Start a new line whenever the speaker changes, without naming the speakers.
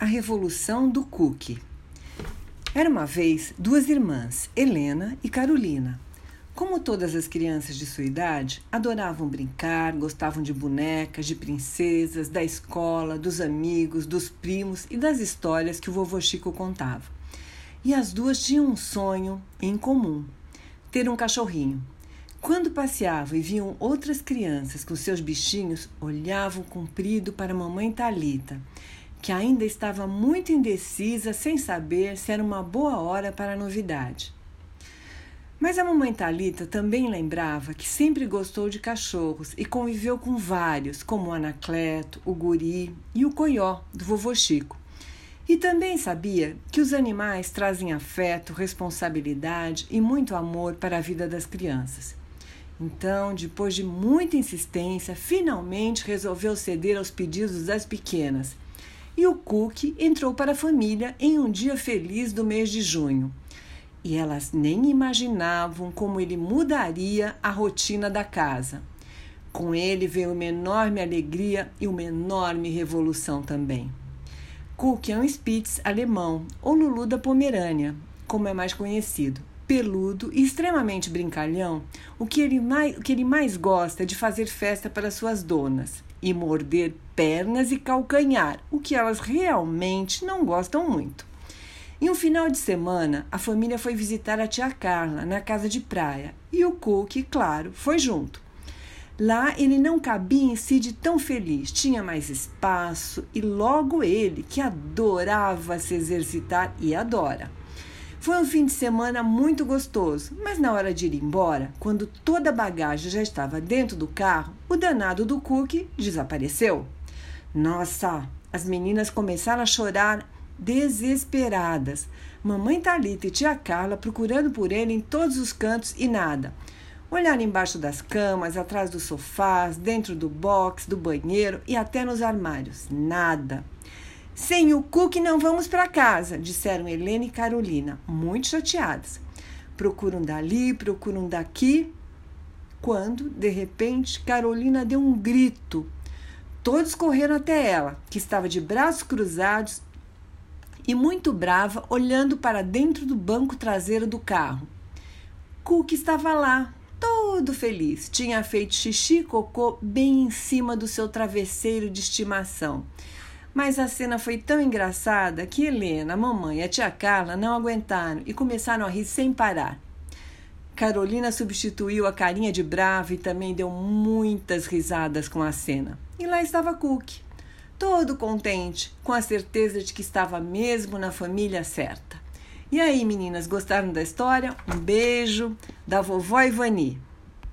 A Revolução do Cookie. Era uma vez duas irmãs, Helena e Carolina. Como todas as crianças de sua idade, adoravam brincar, gostavam de bonecas, de princesas, da escola, dos amigos, dos primos e das histórias que o vovô Chico contava. E as duas tinham um sonho em comum: ter um cachorrinho. Quando passeavam e viam outras crianças com seus bichinhos, olhavam comprido para a mamãe Talita que ainda estava muito indecisa, sem saber se era uma boa hora para a novidade. Mas a mamãe Talita também lembrava que sempre gostou de cachorros e conviveu com vários, como o Anacleto, o Guri e o Coió, do vovô Chico. E também sabia que os animais trazem afeto, responsabilidade e muito amor para a vida das crianças. Então, depois de muita insistência, finalmente resolveu ceder aos pedidos das pequenas e o Cook entrou para a família em um dia feliz do mês de junho. E elas nem imaginavam como ele mudaria a rotina da casa. Com ele veio uma enorme alegria e uma enorme revolução também. Cook é um Spitz alemão, ou Lulu da Pomerânia, como é mais conhecido. Peludo e extremamente brincalhão, o que, ele mais, o que ele mais gosta é de fazer festa para suas donas e morder pernas e calcanhar, o que elas realmente não gostam muito. Em um final de semana, a família foi visitar a tia Carla na casa de praia e o Cook, claro, foi junto. Lá ele não cabia em si de tão feliz, tinha mais espaço e logo ele, que adorava se exercitar e adora foi um fim de semana muito gostoso, mas na hora de ir embora, quando toda a bagagem já estava dentro do carro, o danado do cookie desapareceu. Nossa, as meninas começaram a chorar desesperadas. Mamãe Talita e tia Carla procurando por ele em todos os cantos e nada. Olharam embaixo das camas, atrás dos sofás, dentro do box, do banheiro e até nos armários. Nada. Sem o Cook não vamos para casa, disseram Helena e Carolina, muito chateadas. Procuram dali, procuram daqui. Quando, de repente, Carolina deu um grito. Todos correram até ela, que estava de braços cruzados e muito brava, olhando para dentro do banco traseiro do carro. Cook estava lá, todo feliz. Tinha feito xixi e cocô bem em cima do seu travesseiro de estimação. Mas a cena foi tão engraçada que Helena, a mamãe e a tia Carla não aguentaram e começaram a rir sem parar. Carolina substituiu a carinha de brava e também deu muitas risadas com a cena. E lá estava Cook, todo contente, com a certeza de que estava mesmo na família certa. E aí, meninas, gostaram da história? Um beijo da vovó Ivani.